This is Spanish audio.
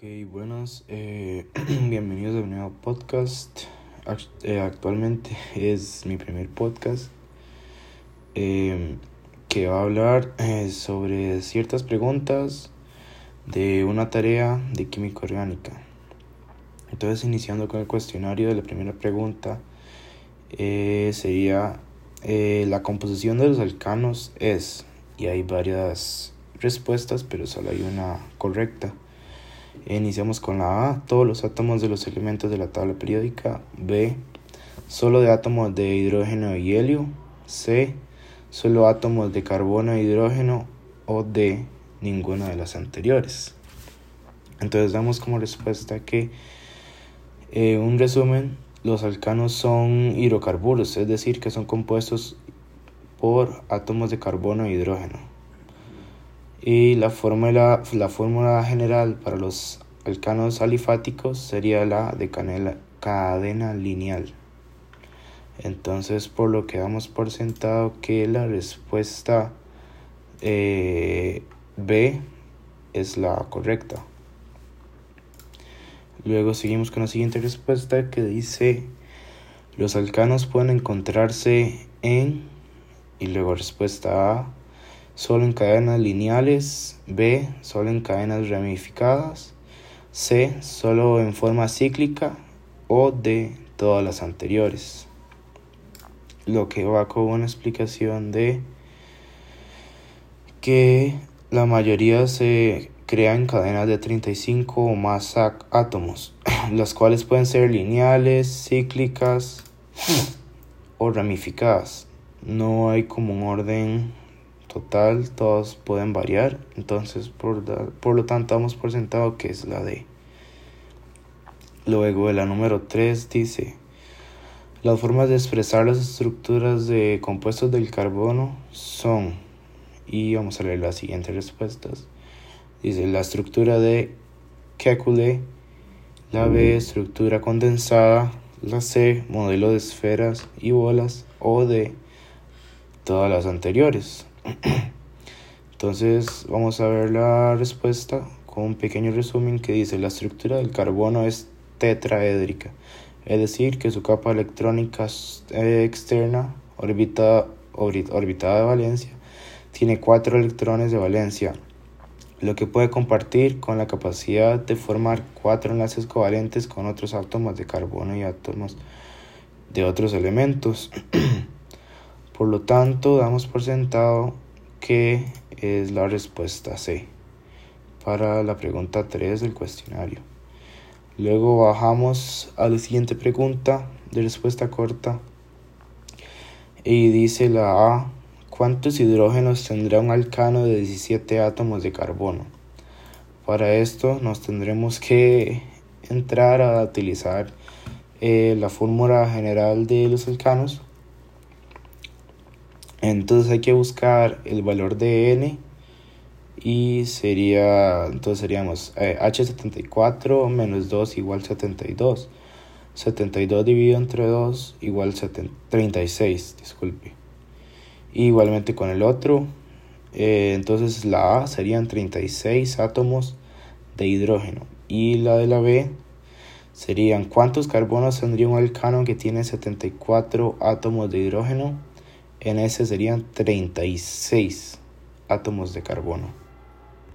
Ok, buenas, eh, bienvenidos a un nuevo podcast. Eh, actualmente es mi primer podcast eh, que va a hablar sobre ciertas preguntas de una tarea de química orgánica. Entonces, iniciando con el cuestionario de la primera pregunta, sería la composición de los alcanos es, y hay varias respuestas, pero solo hay una correcta. Iniciamos con la A, todos los átomos de los elementos de la tabla periódica. B, solo de átomos de hidrógeno y helio. C, solo átomos de carbono e hidrógeno. O D, ninguna de las anteriores. Entonces damos como respuesta que, eh, un resumen, los alcanos son hidrocarburos, es decir, que son compuestos por átomos de carbono e hidrógeno. Y la fórmula, la fórmula general para los alcanos alifáticos sería la de cadena lineal. Entonces, por lo que damos por sentado que la respuesta eh, B es la correcta. Luego seguimos con la siguiente respuesta que dice los alcanos pueden encontrarse en y luego respuesta A solo en cadenas lineales, B, solo en cadenas ramificadas, C, solo en forma cíclica o D, todas las anteriores. Lo que va con una explicación de que la mayoría se crea en cadenas de 35 o más átomos, las cuales pueden ser lineales, cíclicas o ramificadas. No hay como un orden total, todos pueden variar, entonces por, lo tanto damos por sentado que es la D. Luego la número 3 dice, las formas de expresar las estructuras de compuestos del carbono son, y vamos a leer las siguientes respuestas. Dice la estructura de Kekulé, la B estructura condensada, la C modelo de esferas y bolas o D todas las anteriores. Entonces vamos a ver la respuesta con un pequeño resumen que dice la estructura del carbono es tetraédrica, es decir, que su capa electrónica eh, externa orbitada, orbitada de valencia tiene cuatro electrones de valencia, lo que puede compartir con la capacidad de formar cuatro enlaces covalentes con otros átomos de carbono y átomos de otros elementos. Por lo tanto, damos por sentado que es la respuesta C para la pregunta 3 del cuestionario. Luego bajamos a la siguiente pregunta de respuesta corta y dice la A, ¿cuántos hidrógenos tendrá un alcano de 17 átomos de carbono? Para esto nos tendremos que entrar a utilizar eh, la fórmula general de los alcanos entonces hay que buscar el valor de n y sería, entonces seríamos H74 eh, menos 2 igual 72. 72 dividido entre 2 igual 36, disculpe. igualmente con el otro, eh, entonces la A serían 36 átomos de hidrógeno y la de la B serían cuántos carbonos tendría un alcano que tiene 74 átomos de hidrógeno en ese serían 36 átomos de carbono.